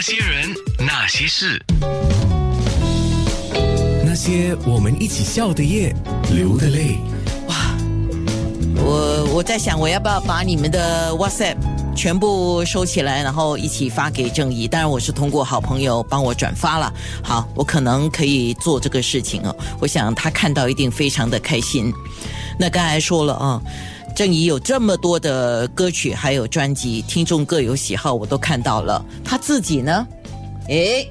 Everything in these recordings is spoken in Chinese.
那些人，那些事，那些我们一起笑的夜，流的泪。哇我我在想，我要不要把你们的 WhatsApp 全部收起来，然后一起发给正义？当然，我是通过好朋友帮我转发了。好，我可能可以做这个事情哦。我想他看到一定非常的开心。那刚才说了啊，郑怡有这么多的歌曲，还有专辑，听众各有喜好，我都看到了。他自己呢？诶，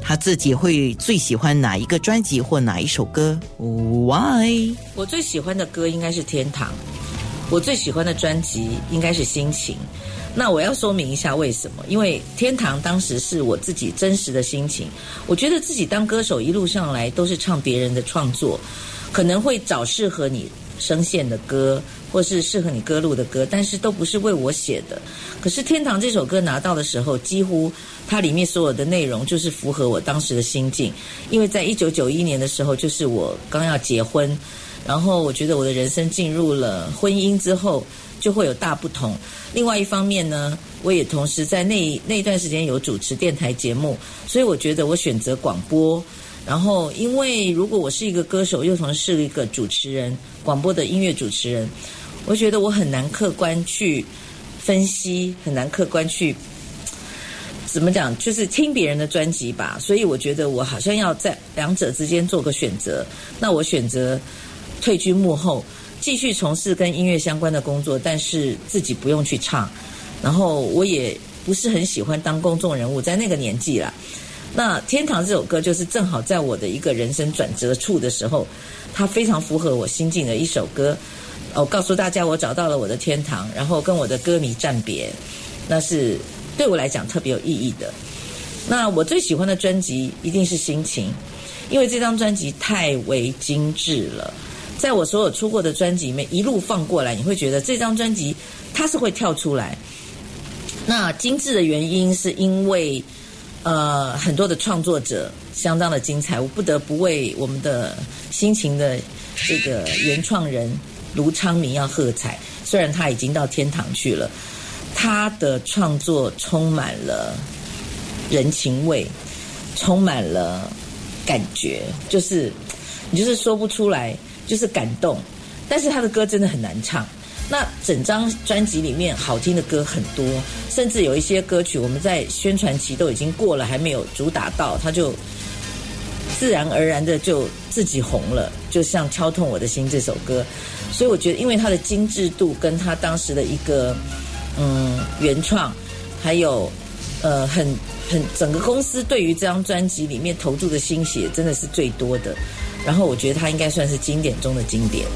他自己会最喜欢哪一个专辑或哪一首歌？Why？我最喜欢的歌应该是《天堂》，我最喜欢的专辑应该是《心情》。那我要说明一下为什么？因为《天堂》当时是我自己真实的心情。我觉得自己当歌手一路上来都是唱别人的创作，可能会找适合你声线的歌，或是适合你歌路的歌，但是都不是为我写的。可是《天堂》这首歌拿到的时候，几乎它里面所有的内容就是符合我当时的心境。因为在一九九一年的时候，就是我刚要结婚，然后我觉得我的人生进入了婚姻之后。就会有大不同。另外一方面呢，我也同时在那那段时间有主持电台节目，所以我觉得我选择广播。然后，因为如果我是一个歌手，又同时是一个主持人，广播的音乐主持人，我觉得我很难客观去分析，很难客观去 怎么讲，就是听别人的专辑吧。所以我觉得我好像要在两者之间做个选择。那我选择退居幕后。继续从事跟音乐相关的工作，但是自己不用去唱。然后我也不是很喜欢当公众人物，在那个年纪啦。那《天堂》这首歌就是正好在我的一个人生转折处的时候，它非常符合我心境的一首歌。我告诉大家，我找到了我的天堂，然后跟我的歌迷暂别，那是对我来讲特别有意义的。那我最喜欢的专辑一定是《心情》，因为这张专辑太为精致了。在我所有出过的专辑里面，一路放过来，你会觉得这张专辑它是会跳出来。那精致的原因是因为，呃，很多的创作者相当的精彩，我不得不为我们的心情的这个原创人卢昌明要喝彩。虽然他已经到天堂去了，他的创作充满了人情味，充满了感觉，就是你就是说不出来。就是感动，但是他的歌真的很难唱。那整张专辑里面好听的歌很多，甚至有一些歌曲我们在宣传期都已经过了，还没有主打到，它就自然而然的就自己红了。就像《敲痛我的心》这首歌，所以我觉得，因为它的精致度跟他当时的一个嗯原创，还有呃很很整个公司对于这张专辑里面投注的心血，真的是最多的。然后我觉得它应该算是经典中的经典。